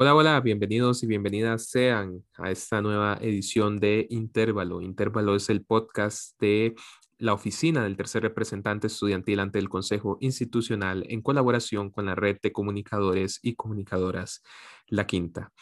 Hola, hola, bienvenidos y bienvenidas sean a esta nueva edición de Intervalo. Intervalo es el podcast de la oficina del tercer representante estudiantil ante el Consejo Institucional en colaboración con la red de comunicadores y comunicadoras La Quinta.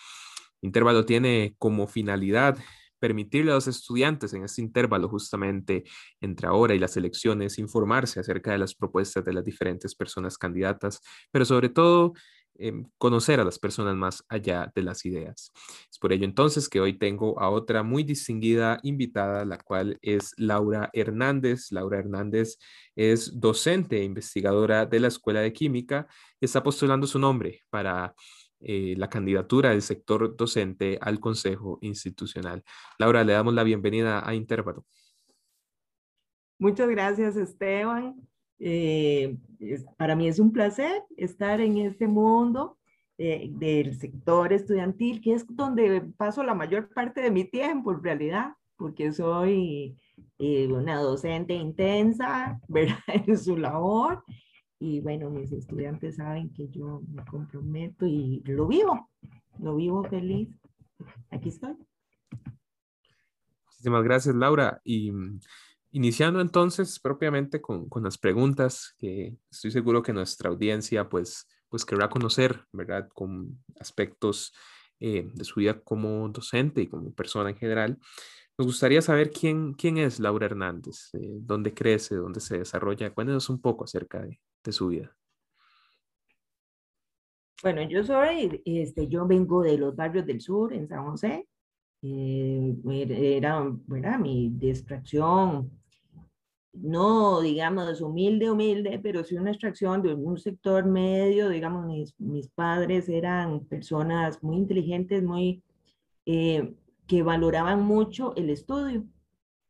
Intervalo tiene como finalidad permitirle a los estudiantes en este intervalo justamente entre ahora y las elecciones informarse acerca de las propuestas de las diferentes personas candidatas, pero sobre todo Em, conocer a las personas más allá de las ideas. Es por ello entonces que hoy tengo a otra muy distinguida invitada, la cual es Laura Hernández. Laura Hernández es docente e investigadora de la Escuela de Química está postulando su nombre para eh, la candidatura del sector docente al Consejo Institucional. Laura, le damos la bienvenida a Intervalo. Muchas gracias, Esteban. Eh, para mí es un placer estar en este mundo eh, del sector estudiantil, que es donde paso la mayor parte de mi tiempo en realidad, porque soy eh, una docente intensa, ¿verdad? En su labor. Y bueno, mis estudiantes saben que yo me comprometo y lo vivo, lo vivo feliz. Aquí estoy. Muchísimas gracias, Laura. Y Iniciando entonces propiamente con, con, las preguntas que estoy seguro que nuestra audiencia pues, pues querrá conocer, ¿verdad? Con aspectos eh, de su vida como docente y como persona en general. Nos gustaría saber quién, quién es Laura Hernández, eh, dónde crece, dónde se desarrolla. Cuéntenos un poco acerca de, de su vida. Bueno, yo soy, este, yo vengo de los barrios del sur, en San José. Eh, era, era mi distracción no, digamos, humilde, humilde, pero sí una extracción de un sector medio, digamos, mis, mis padres eran personas muy inteligentes, muy, eh, que valoraban mucho el estudio,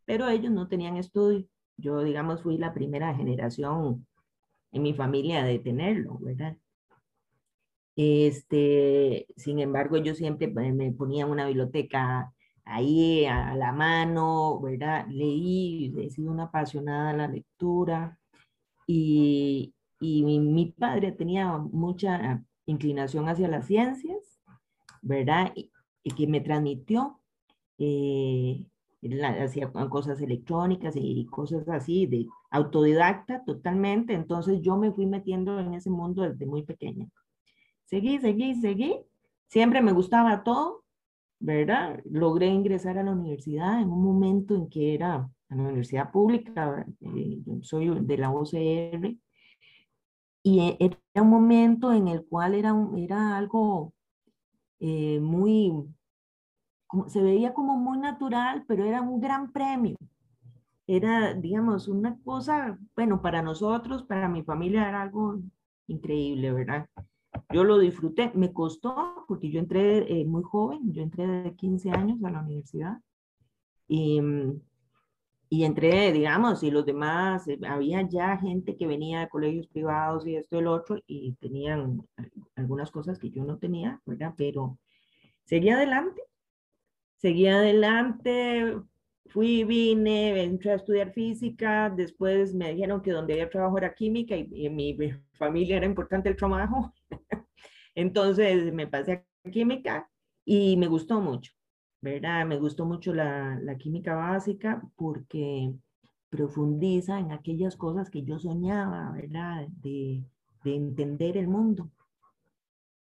pero ellos no tenían estudio. Yo, digamos, fui la primera generación en mi familia de tenerlo, ¿verdad? Este, sin embargo, yo siempre me ponía una biblioteca ahí a la mano, ¿verdad? Leí, he sido una apasionada de la lectura y, y mi, padre tenía mucha inclinación hacia las ciencias, ¿verdad? Y, que me transmitió, eh, hacía cosas electrónicas y cosas así, de autodidacta totalmente, entonces yo me fui metiendo en ese mundo desde muy pequeña. Seguí, seguí, seguí, siempre me gustaba todo, ¿verdad? Logré ingresar a la universidad en un momento en que era a la universidad pública, eh, soy de la OCR, y e, era un momento en el cual era, era algo eh, muy, se veía como muy natural, pero era un gran premio. Era, digamos, una cosa, bueno, para nosotros, para mi familia era algo increíble, ¿verdad? Yo lo disfruté, me costó porque yo entré eh, muy joven, yo entré de 15 años a la universidad y, y entré, digamos, y los demás, eh, había ya gente que venía de colegios privados y esto y el otro y tenían algunas cosas que yo no tenía, ¿verdad? Pero seguí adelante, seguí adelante, fui, vine, entré a estudiar física, después me dijeron que donde había trabajo era química y, y en mi familia era importante el trabajo. Entonces me pasé a química y me gustó mucho, ¿verdad? Me gustó mucho la, química básica porque profundiza en aquellas cosas que yo soñaba, ¿verdad? De, de entender el mundo,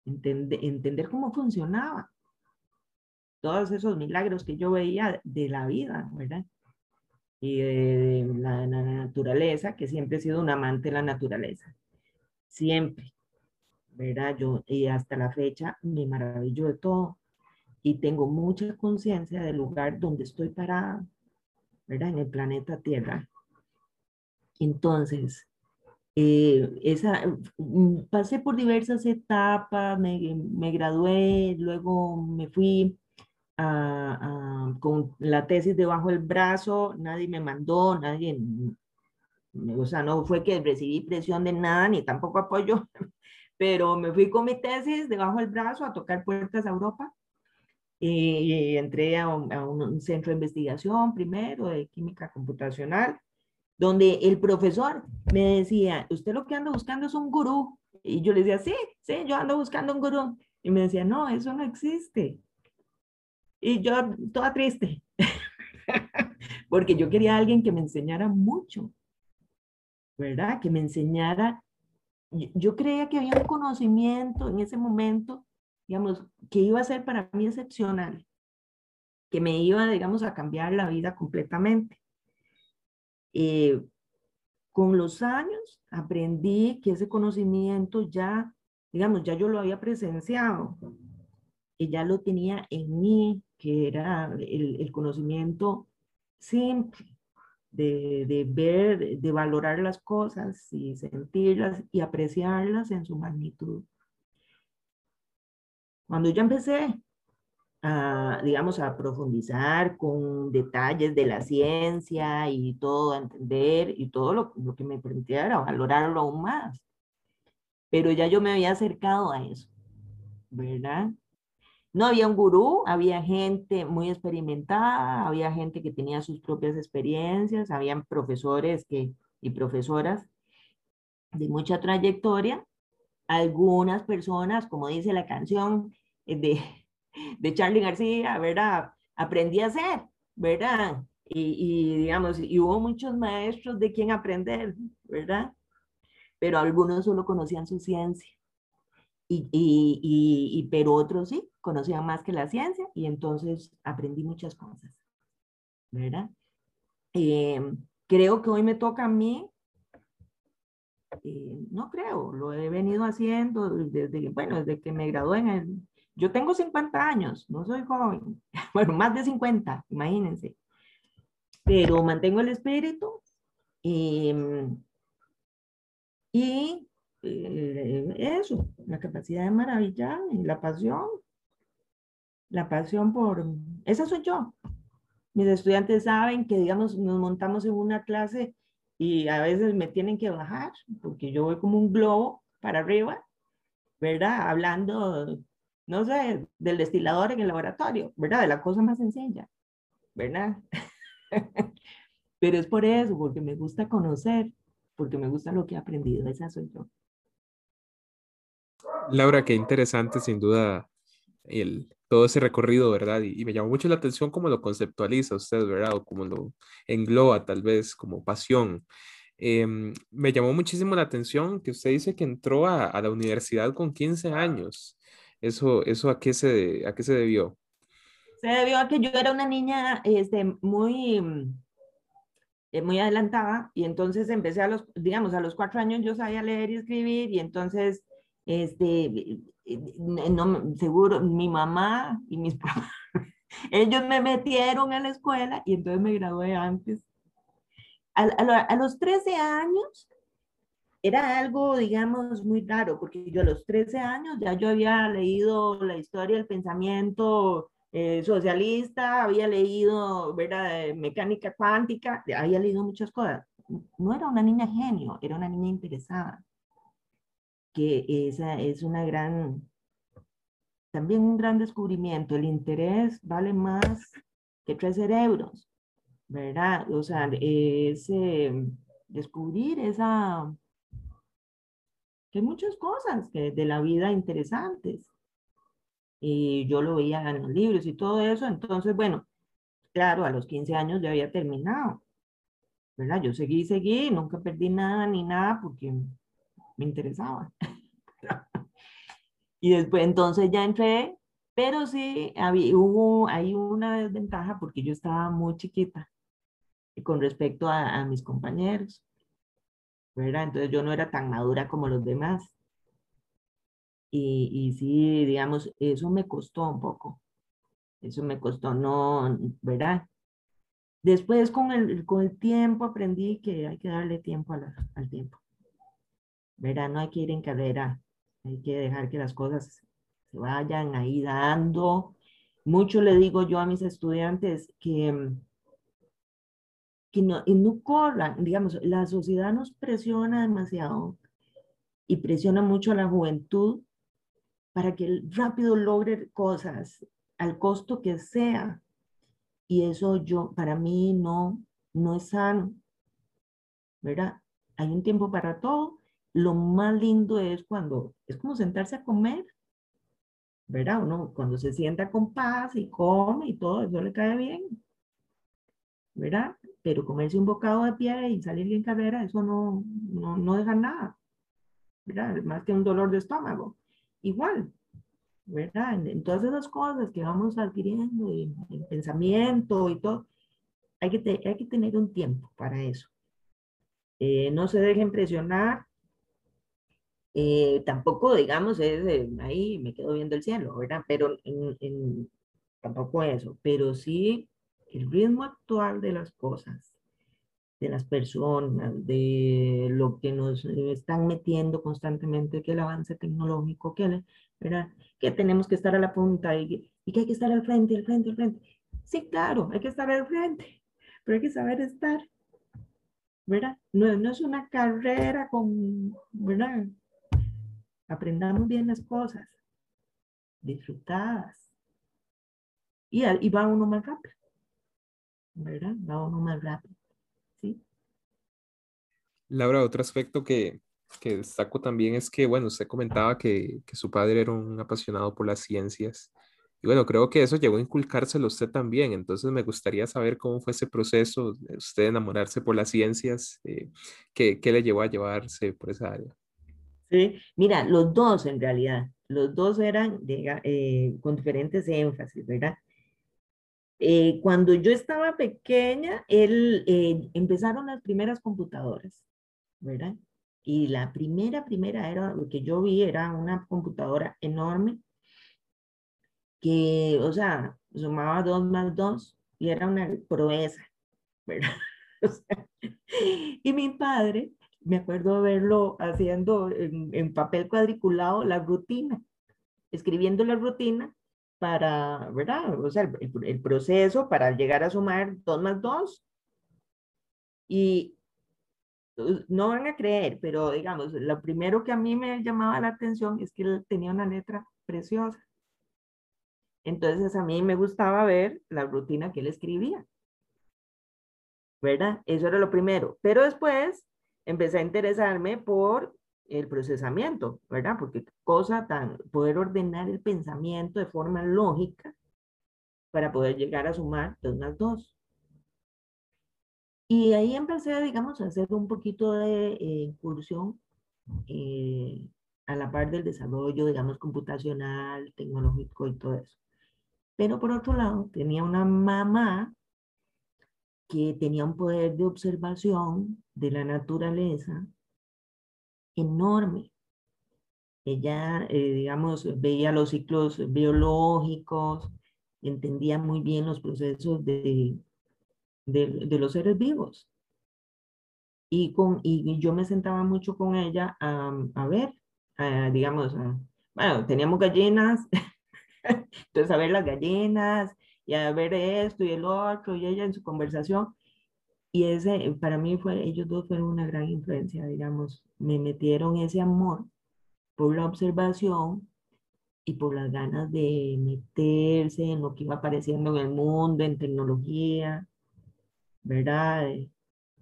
entender, cómo funcionaba, todos esos milagros que yo veía de la vida, ¿verdad? Y de, la, naturaleza, que siempre he sido un amante de la naturaleza, siempre, ¿verdad? Yo y hasta la fecha me maravillo de todo y tengo mucha conciencia del lugar donde estoy parada, ¿verdad? En el planeta Tierra. Entonces, eh, esa, mm, pasé por diversas etapas, me, me gradué, luego me fui con la tesis debajo del brazo, nadie me mandó, nadie, o sea, no fue que recibí presión de nada, ni tampoco apoyo, pero me fui con mi tesis debajo del brazo a tocar puertas a Europa. Y entré a un, a un centro de investigación primero de química computacional, donde el profesor me decía, usted lo que anda buscando es un gurú. Y yo le decía, sí, sí, yo ando buscando un gurú. Y me decía, no, eso no existe. Y yo toda triste, porque yo quería a alguien que me enseñara mucho, ¿verdad? Que me enseñara. Yo creía que había un conocimiento en ese momento, digamos, que iba a ser para mí excepcional, que me iba, digamos, a cambiar la vida completamente. Eh, con los años aprendí que ese conocimiento ya, digamos, ya yo lo había presenciado ya lo tenía en mí, que era el, conocimiento simple de, de, ver, de valorar las cosas y sentirlas y apreciarlas en su magnitud. Cuando yo empecé a, digamos, a profundizar con detalles de la ciencia y todo, a entender y todo lo, que me permitía era valorarlo aún más. Pero ya yo me había acercado a eso, ¿verdad? No había un gurú, había gente muy experimentada, había gente que tenía sus propias experiencias, habían profesores que, y profesoras de mucha trayectoria. Algunas personas, como dice la canción de, de Charlie García, ¿verdad? Aprendí a hacer, ¿verdad? Y, y, digamos, y hubo muchos maestros de quien aprender, ¿verdad? Pero algunos solo conocían su ciencia. Y, y, y, pero otros sí, conocían más que la ciencia y entonces aprendí muchas cosas, ¿verdad? Eh, creo que hoy me toca a mí, eh, no creo, lo he venido haciendo desde, bueno, desde que me gradué en el, yo tengo 50 años, no soy joven, bueno, más de 50, imagínense, pero mantengo el espíritu em, y eh, eso, la capacidad de maravillar y la pasión. La pasión por... Esa soy yo. Mis estudiantes saben que, digamos, nos montamos en una clase y a veces me tienen que bajar porque yo voy como un globo para arriba, ¿verdad? Hablando no sé, del destilador en el laboratorio, ¿verdad? De la cosa más sencilla, ¿verdad? Pero es por eso, porque me gusta conocer, porque me gusta lo que he aprendido, esa soy yo. Laura, qué interesante sin duda el, todo ese recorrido, ¿verdad? Y, me llamó mucho la atención cómo lo conceptualiza usted, ¿verdad? O cómo lo engloba tal vez como pasión. Em, me llamó muchísimo la atención que usted dice que entró a, a la universidad con 15 años. ¿Eso, eso a, qué se, a qué se debió? Se debió a que yo era una niña este, muy, eh, muy adelantada y entonces empecé a los, digamos, a los cuatro años yo sabía leer y escribir y entonces, este, no, seguro, mi mamá y mis papás, ellos me metieron a la escuela y entonces me gradué antes. A, a, a los 13 años era algo, digamos, muy raro, porque yo a los 13 años ya yo había leído la historia del pensamiento eh, socialista, había leído, ¿verdad?, mecánica cuántica, había leído muchas cosas. No era una niña genio, era una niña interesada, que esa es una gran, también un gran descubrimiento. El interés vale más que tres cerebros, ¿verdad? O sea, es descubrir esa que hay muchas cosas que de la vida interesantes. Y yo lo veía en los libros y todo eso. Entonces, bueno, claro, a los 15 años ya había terminado. ¿Verdad? Yo seguí, seguí, nunca perdí nada ni nada porque me interesaba. y después entonces ya entré, pero sí, había, hubo, hay una desventaja porque yo estaba muy chiquita con respecto a mis compañeros. Entonces yo no era tan madura como los demás. Y, y sí, digamos, eso me costó un poco. Eso me costó, no, ¿verdad? Después con el, con el tiempo aprendí que hay que darle tiempo al tiempo. ¿Verdad? No hay que ir en carrera. Hay que dejar que las cosas se vayan ahí dando. Mucho le digo yo a mis estudiantes que que no, y no corran, digamos, la sociedad nos presiona demasiado y presiona mucho a la juventud para que rápido logre cosas al costo que sea. Y eso yo, para mí no, no es sano, ¿verdad? Hay un tiempo para todo. Lo más lindo es cuando, es como sentarse a comer ¿verdad? Uno cuando se sienta con paz y come y todo, eso le cae bien, ¿verdad? Pero comerse un bocado de pie y salir en carrera, eso no, no, no deja nada, ¿verdad? Más que un dolor de estómago. Igual, ¿verdad? En, todas esas cosas que vamos adquiriendo, en, pensamiento y todo, hay que, hay que tener un tiempo para eso. Eh, no se dejen presionar. Eh, tampoco, digamos, es ahí me quedo viendo el cielo, ¿verdad? Pero en, tampoco eso, pero sí el ritmo actual de las cosas, de las personas, de lo que nos están metiendo constantemente, que el avance tecnológico, que, ¿verdad? que tenemos que estar a la punta y, y que hay que estar al frente, al frente, al frente. Sí, claro, hay que estar al frente, pero hay que saber estar, ¿verdad? No, no es una carrera con, ¿verdad? Aprendamos bien las cosas, disfrutadas. Y, y va uno más rápido, ¿verdad? Va uno más rápido, ¿sí? Laura, otro aspecto que, que destaco también es que, bueno, usted comentaba que, que, su padre era un apasionado por las ciencias. Y bueno, creo que eso llegó a inculcárselo a usted también. Entonces me gustaría saber cómo fue ese proceso de usted enamorarse por las ciencias, eh, ¿qué, ¿qué, le llevó a llevarse por esa área. Sí, mira, los dos en realidad, los dos eran eh, con diferentes énfasis, ¿verdad? Eh, cuando yo estaba pequeña, él, empezaron las primeras computadoras, ¿verdad? Y la primera, primera era, lo que yo vi era una computadora enorme que, o sea, sumaba dos más dos y era una proeza, ¿verdad? y mi padre, me acuerdo verlo haciendo en, papel cuadriculado la rutina, escribiendo la rutina para, ¿verdad? O sea, el, el, proceso para llegar a sumar dos más dos. Y no van a creer, pero digamos, lo primero que a mí me llamaba la atención es que él tenía una letra preciosa. Entonces a mí me gustaba ver la rutina que él escribía. ¿Verdad? Eso era lo primero. Pero después empecé a interesarme por el procesamiento, ¿verdad? Porque cosa tan, poder ordenar el pensamiento de forma lógica para poder llegar a sumar dos más dos. Y ahí empecé, digamos, a hacer un poquito de eh, incursión eh, a la par del desarrollo, digamos, computacional, tecnológico y todo eso. Pero por otro lado, tenía una mamá que tenía un poder de observación de la naturaleza enorme. Ella, eh, digamos, veía los ciclos biológicos, entendía muy bien los procesos de, de, los seres vivos. Y, con, y yo me sentaba mucho con ella a, a ver, digamos, bueno, teníamos gallinas, Entonces, a ver las gallinas y a ver esto y el otro y ella en su conversación. Y ese, para mí, fue, ellos dos fueron una gran influencia, digamos, me metieron ese amor por la observación y por las ganas de meterse en lo que iba apareciendo en el mundo, en tecnología, ¿verdad?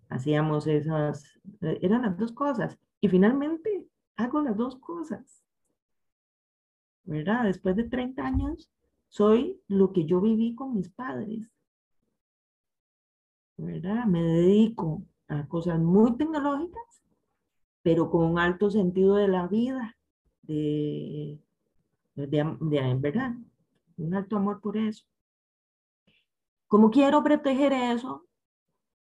Hacíamos esas, eran las dos cosas. Y finalmente hago las dos cosas. ¿verdad? Después de 30 años, soy lo que yo viví con mis padres, ¿verdad? Me dedico a cosas muy tecnológicas, pero con un alto sentido de la vida, de, de, ¿verdad? Un alto amor por eso. Como quiero proteger eso,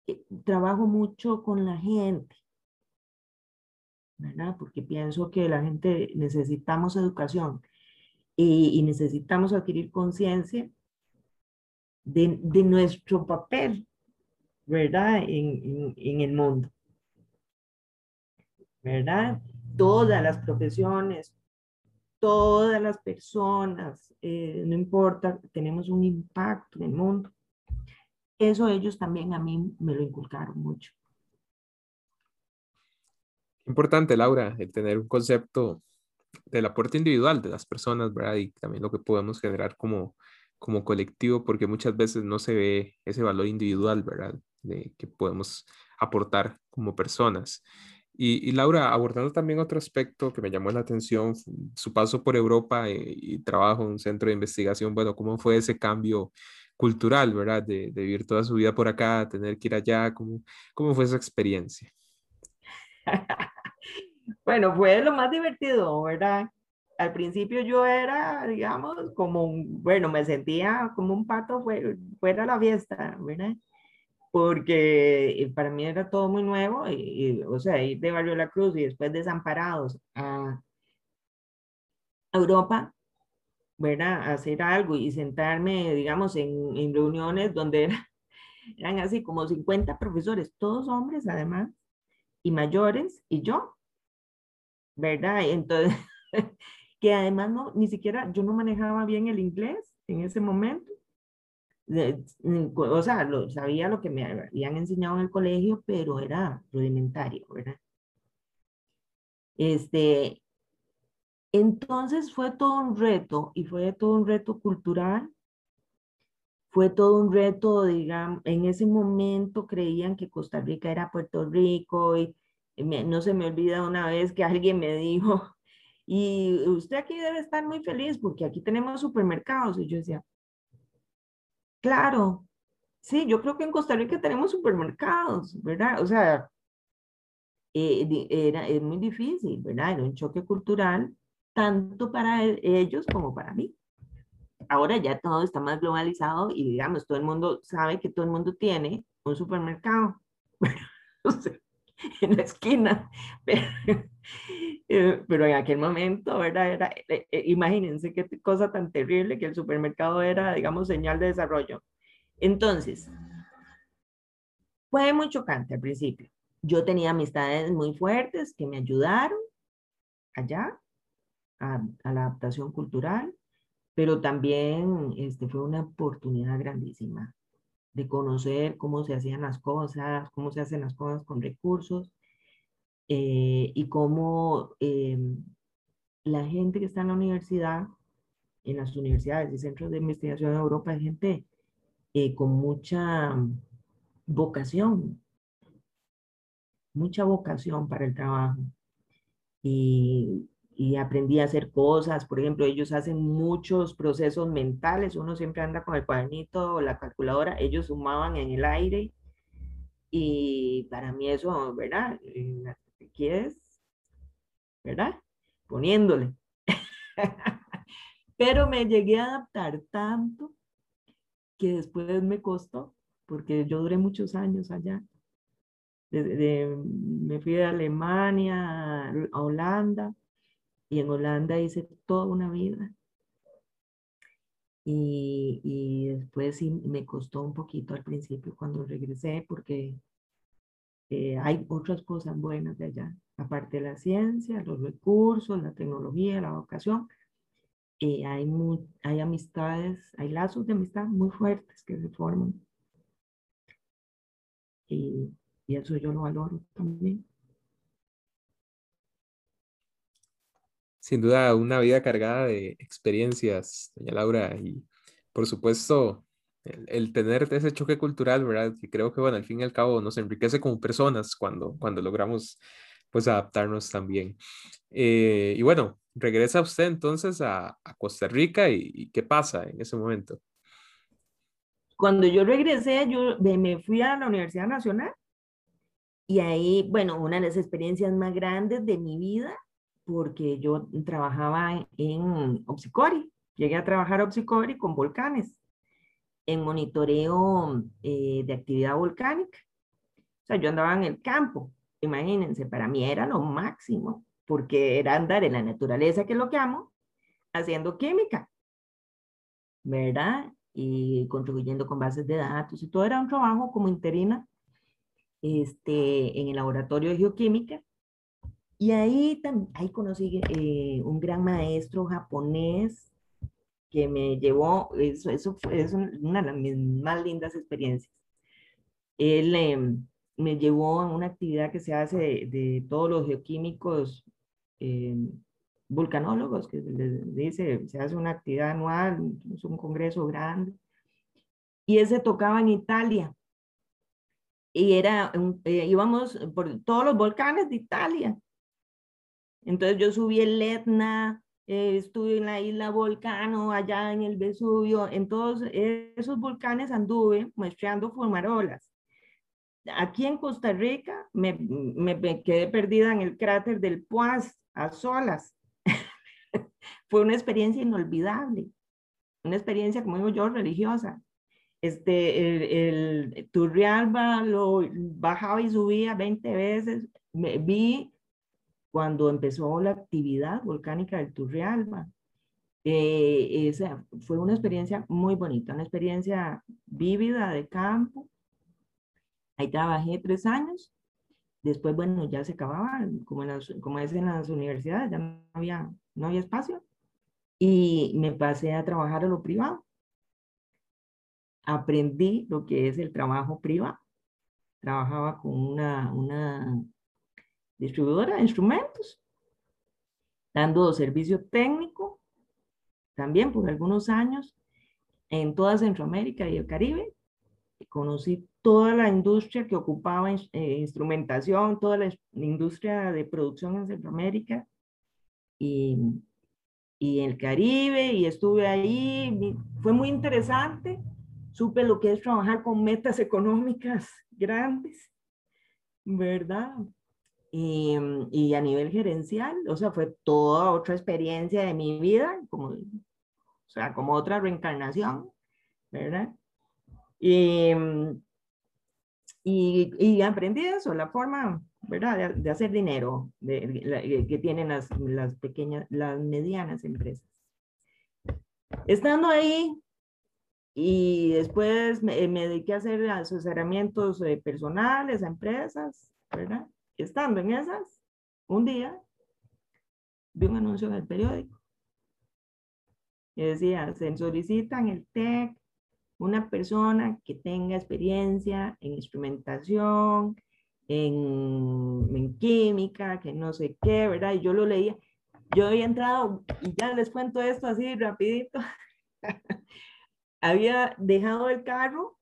eh, trabajo mucho con la gente. Porque pienso que la gente necesitamos educación y, necesitamos adquirir conciencia de, de, nuestro papel, ¿verdad? En, en, el mundo. ¿Verdad? Todas las profesiones, todas las personas, eh, no importa, tenemos un impacto en el mundo. Eso ellos también a mí me lo inculcaron mucho. Importante, Laura, el tener un concepto del aporte individual de las personas, ¿verdad? Y también lo que podemos generar como, como colectivo, porque muchas veces no se ve ese valor individual, ¿verdad? De que podemos aportar como personas. Y, Laura, abordando también otro aspecto que me llamó la atención, su paso por Europa eh, y, trabajo en un centro de investigación, bueno, ¿cómo fue ese cambio cultural, verdad? De, vivir toda su vida por acá, tener que ir allá, ¿cómo, cómo fue esa experiencia? bueno, fue lo más divertido, ¿verdad? Al principio yo era, digamos, como un, bueno, me sentía como un pato fuera, fuera de la fiesta, ¿verdad? porque eh, para mí era todo muy nuevo, y, o sea, ir de Barrio La Cruz y después desamparados a Europa, ¿verdad? hacer algo y sentarme, digamos, en, en reuniones donde eran así como 50 profesores, todos hombres además, y mayores, y yo, ¿verdad? Entonces, que además no, ni siquiera, yo no manejaba bien el inglés en ese momento, o sea, lo, sabía lo que me habían enseñado en el colegio, pero era rudimentario, ¿verdad? Este, entonces fue todo un reto y fue todo un reto cultural, fue todo un reto, digamos, en ese momento creían que Costa Rica era Puerto Rico y no se me olvida una vez que alguien me dijo, y usted aquí debe estar muy feliz porque aquí tenemos supermercados. Y yo decía, Claro, sí, yo creo que en Costa Rica tenemos supermercados, ¿verdad? O sea, eh, era, es muy difícil, ¿verdad? Era un choque cultural, tanto para e, ellos como para mí. Ahora ya todo está más globalizado y digamos, todo el mundo sabe que todo el mundo tiene un supermercado en la esquina, pero, eh, pero, en aquel momento, ¿verdad? Era, eh, eh, imagínense qué cosa tan terrible que el supermercado era, digamos, señal de desarrollo. Entonces, fue muy chocante al principio. Yo tenía amistades muy fuertes que me ayudaron allá a, a la adaptación cultural, pero también este, fue una oportunidad grandísima de conocer cómo se hacían las cosas, cómo se hacen las cosas con recursos eh, y cómo eh, la gente que está en la universidad, en las universidades y centros de investigación en Europa, es gente eh, con mucha vocación, mucha vocación para el trabajo. Y y aprendí a hacer cosas. Por ejemplo, ellos hacen muchos procesos mentales. Uno siempre anda con el cuadernito o la calculadora. Ellos sumaban en el aire. Y para mí eso, ¿verdad? ¿Qué quieres? ¿Verdad? Poniéndole. Pero me llegué a adaptar tanto que después me costó, porque yo duré muchos años allá. me fui de Alemania a Holanda y en Holanda hice toda una vida. Y, y, después sí me costó un poquito al principio cuando regresé porque eh, hay otras cosas buenas de allá, aparte de la ciencia, los recursos, la tecnología, la vocación. Eh, hay, hay amistades, hay lazos de amistad muy fuertes que se forman. Y, y eso yo lo valoro también. Sin duda una vida cargada de experiencias, doña Laura, y por supuesto el, tener ese choque cultural, ¿verdad? Que creo que, bueno, al fin y al cabo nos enriquece como personas cuando, cuando logramos pues adaptarnos también. Eh, y bueno, regresa usted entonces a, Costa Rica y, ¿qué pasa en ese momento? Cuando yo regresé, yo me fui a la Universidad Nacional y ahí, bueno, una de las experiencias más grandes de mi vida porque yo trabajaba en Opsicori. Llegué a trabajar a Opsicori con volcanes, en monitoreo eh, de actividad volcánica. O sea, yo andaba en el campo. Imagínense, para mí era lo máximo, porque era andar en la naturaleza, que es lo que amo, haciendo química, ¿verdad? Y contribuyendo con bases de datos y todo era un trabajo como interina este, en el laboratorio de geoquímica y ahí, ahí conocí eh, un gran maestro japonés que me llevó, eso, eso es una de mis más lindas experiencias. Él em, me llevó a una actividad que se hace de, todos los geoquímicos em, vulcanólogos, que les dice, se hace una actividad anual, es un congreso grande. Y ese tocaba en Italia. y era, eh, íbamos por todos los volcanes de Italia. Entonces yo subí el Etna, eh, estuve en la isla Volcano, allá en el Vesubio, en todos esos volcanes anduve muestreando formarolas. Aquí en Costa Rica me, me, quedé perdida en el cráter del Poás, a solas. Fue una experiencia inolvidable, una experiencia, como digo yo, religiosa. Este, el Turrialba lo bajaba y subía 20 veces. Me, vi cuando empezó la actividad volcánica del Turrialba. Eh, esa fue una experiencia muy bonita, una experiencia vívida de campo. Ahí trabajé tres años. Después, bueno, ya se acababa, como, como es en las universidades, ya no había, no había espacio. Y me pasé a trabajar a lo privado. Aprendí lo que es el trabajo privado. Trabajaba con una, una distribuidora de instrumentos, dando servicio técnico también por algunos años en toda Centroamérica y el Caribe. Conocí toda la industria que ocupaba eh, instrumentación, toda la industria de producción en Centroamérica y, en el Caribe y estuve ahí. Fue muy interesante. Supe lo que es trabajar con metas económicas grandes, ¿verdad? Y, mm, y, a nivel gerencial, o sea, fue toda otra experiencia de mi vida, como, o sea, como otra reencarnación, ¿verdad? Y, mm, y, y aprendí eso, la forma, ¿verdad?, de, de hacer dinero de, que tienen las, las pequeñas, las medianas empresas. Estando ahí, y después me, me dediqué a hacer asesoramientos eh, personales a empresas, ¿verdad? Estando en esas, un día vi un anuncio en el periódico que decía, se solicita en el TEC una persona que tenga experiencia en instrumentación, en, en, química, que no sé qué, ¿verdad? Y yo lo leía. Yo había entrado, y ya les cuento esto así rapidito, había dejado el carro,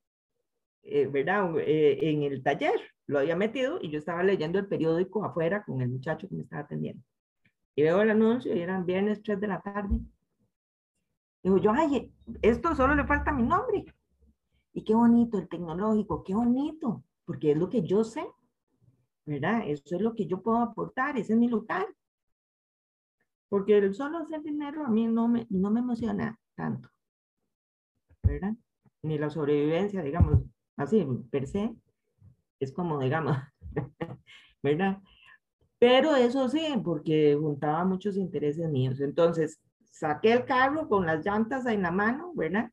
eh, ¿verdad? Eh, en el taller lo había metido y yo estaba leyendo el periódico afuera con el muchacho que me estaba atendiendo. Y veo el anuncio y eran viernes 3 de la tarde. Digo yo, ay, esto solo le falta mi nombre. Y qué bonito el tecnológico, qué bonito, porque es lo que yo sé, ¿verdad? Eso es lo que yo puedo aportar, ese es mi lugar. Porque el solo hacer dinero a mí no me, no me emociona tanto, ¿verdad? Ni la sobrevivencia, digamos, así, per se, es como, digamos, ¿verdad? Pero eso sí, porque juntaba muchos intereses míos. Entonces, saqué el carro con las llantas en la mano, ¿verdad?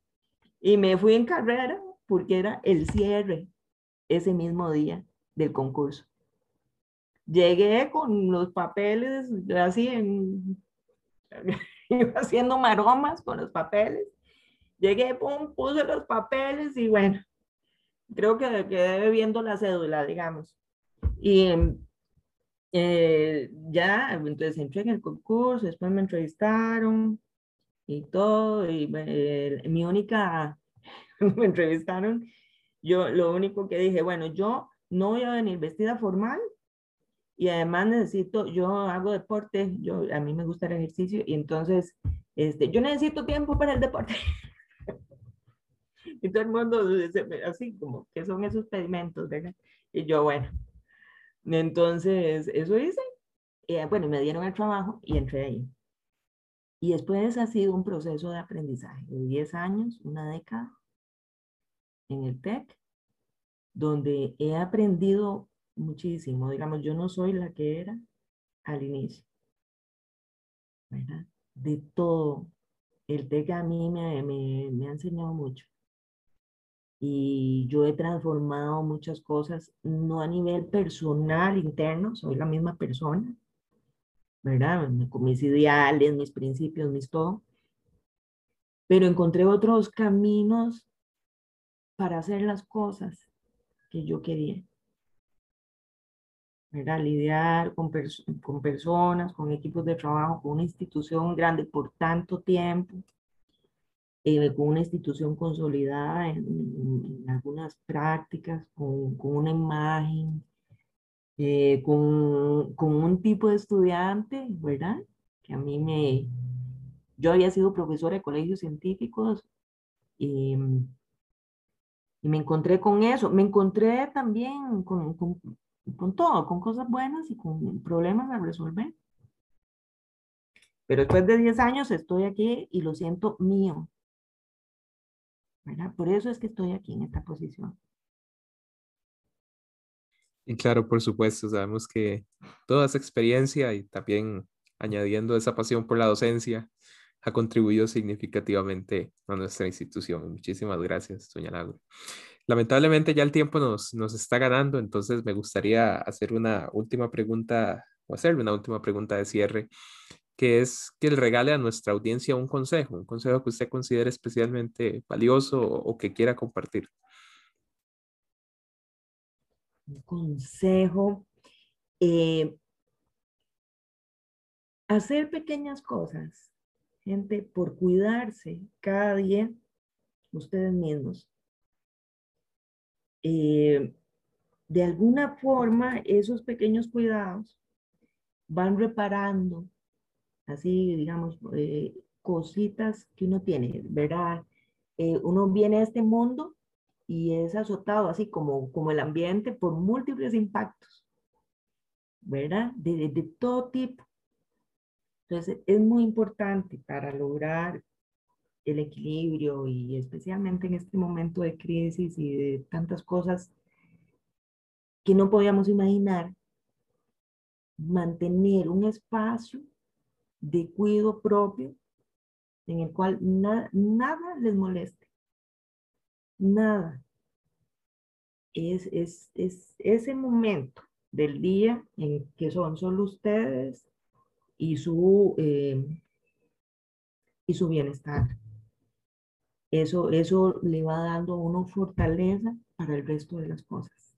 Y me fui en carrera porque era el cierre ese mismo día del concurso. Llegué con los papeles así en, haciendo maromas con los papeles. Llegué, pum, puse los papeles y bueno, creo que quedé viendo la cédula, digamos. Y eh, ya, entonces entré en el concurso, después me entrevistaron y todo, y eh, mi única, me entrevistaron, yo lo único que dije, bueno, yo no voy a venir vestida formal y además necesito, yo hago deporte, yo, a mí me gusta el ejercicio y entonces, este, yo necesito tiempo para el deporte. y todo el mundo así como, que son esos pedimentos? ¿verdad? Y yo, bueno, entonces eso hice. Y, bueno, me dieron el trabajo y entré ahí. Y después ha sido un proceso de aprendizaje de 10 años, una década en el TEC, donde he aprendido muchísimo. Digamos, yo no soy la que era al inicio. ¿verdad? De todo. El TEC a mí me, me, me ha enseñado mucho y yo he transformado muchas cosas, no a nivel personal, interno, soy la misma persona, ¿verdad? Con mis ideales, mis principios, mis todo, pero encontré otros caminos para hacer las cosas que yo quería. ¿verdad? Lidiar con, con personas, con equipos de trabajo, con una institución grande por tanto tiempo, eh, con una institución consolidada en, algunas prácticas, con, con una imagen, eh, con, con, un tipo de estudiante, ¿verdad? Que a mí me... Yo había sido profesora de colegios científicos y, y me encontré con eso. Me encontré también con, con, con todo, con cosas buenas y con problemas a resolver. Pero después de 10 años estoy aquí y lo siento mío. Por eso es que estoy aquí en esta posición. Y claro, por supuesto, sabemos que toda esa experiencia y también añadiendo esa pasión por la docencia ha contribuido significativamente a nuestra institución. Muchísimas gracias, doña Laura. Lamentablemente ya el tiempo nos, nos está ganando, entonces me gustaría hacer una última pregunta o hacerle una última pregunta de cierre que es que le regale a nuestra audiencia un consejo, un consejo que usted considere especialmente valioso o, que quiera compartir. Un consejo. Eh, hacer pequeñas cosas, gente, por cuidarse cada día, ustedes mismos. Eh, de alguna forma, esos pequeños cuidados van reparando así, digamos, eh, cositas que uno tiene, ¿verdad? Eh, uno viene a este mundo y es azotado, así como, como el ambiente, por múltiples impactos, ¿verdad? De, de, todo tipo. Entonces, es muy importante para lograr el equilibrio y especialmente en este momento de crisis y de tantas cosas que no podíamos imaginar, mantener un espacio de cuidado propio en el cual nada les moleste. Nada. Es, es, es, ese momento del día en que son solo ustedes y su, eh, y su bienestar. Eso, eso le va dando a uno fortaleza para el resto de las cosas.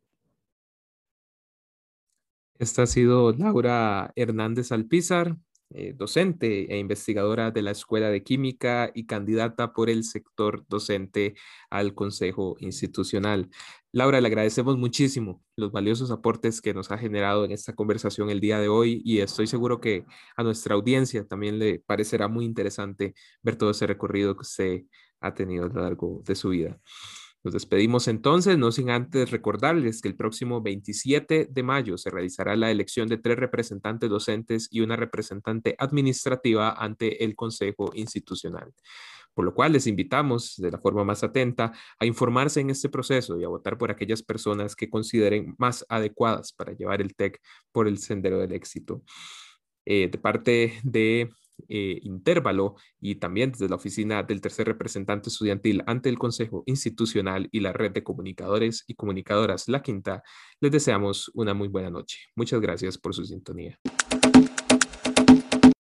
Esta ha sido Laura Hernández Alpizar, eh, docente e investigadora de la Escuela de Química y candidata por el sector docente al Consejo Institucional. Laura, le agradecemos muchísimo los valiosos aportes que nos ha generado en esta conversación el día de hoy y estoy seguro que a nuestra audiencia también le parecerá muy interesante ver todo ese recorrido que usted ha tenido a lo largo de su vida. Nos despedimos entonces, no sin antes recordarles que el próximo 27 de mayo se realizará la elección de tres representantes docentes y una representante administrativa ante el Consejo Institucional. Por lo cual les invitamos de la forma más atenta a informarse en este proceso y a votar por aquellas personas que consideren más adecuadas para llevar el TEC por el sendero del éxito. Eh, de parte de eh, intervalo y también desde la oficina del tercer representante estudiantil ante el Consejo Institucional y la red de comunicadores y comunicadoras La Quinta, les deseamos una muy buena noche. Muchas gracias por su sintonía.